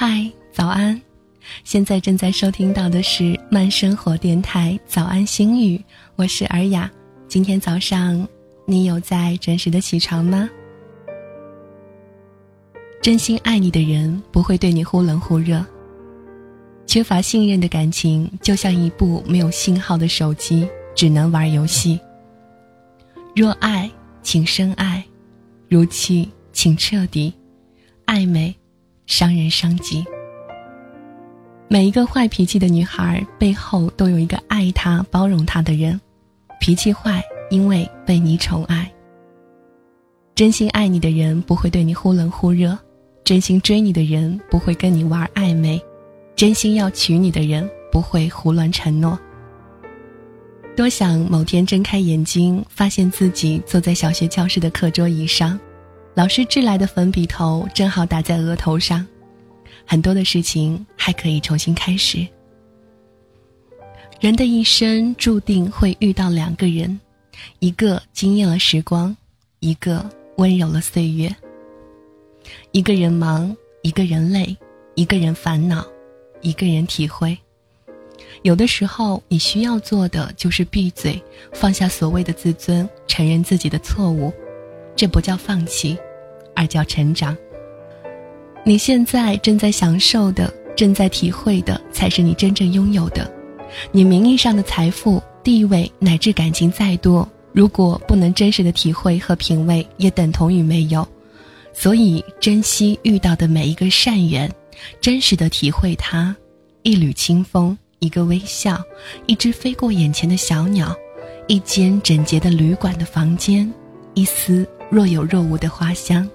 嗨，早安！现在正在收听到的是慢生活电台早安心语，我是尔雅。今天早上你有在准时的起床吗？真心爱你的人不会对你忽冷忽热。缺乏信任的感情就像一部没有信号的手机，只能玩游戏。若爱，请深爱；如弃，请彻底。暧昧，伤人伤己。每一个坏脾气的女孩背后都有一个爱她、包容她的人。脾气坏，因为被你宠爱。真心爱你的人不会对你忽冷忽热，真心追你的人不会跟你玩暧昧，真心要娶你的人不会胡乱承诺。多想某天睁开眼睛，发现自己坐在小学教室的课桌椅上。老师掷来的粉笔头正好打在额头上，很多的事情还可以重新开始。人的一生注定会遇到两个人，一个惊艳了时光，一个温柔了岁月。一个人忙，一个人累，一个人烦恼，一个人体会。有的时候，你需要做的就是闭嘴，放下所谓的自尊，承认自己的错误，这不叫放弃。而叫成长。你现在正在享受的、正在体会的，才是你真正拥有的。你名义上的财富、地位乃至感情再多，如果不能真实的体会和品味，也等同于没有。所以，珍惜遇到的每一个善缘，真实的体会它。一缕清风，一个微笑，一只飞过眼前的小鸟，一间整洁的旅馆的房间，一丝若有若无的花香。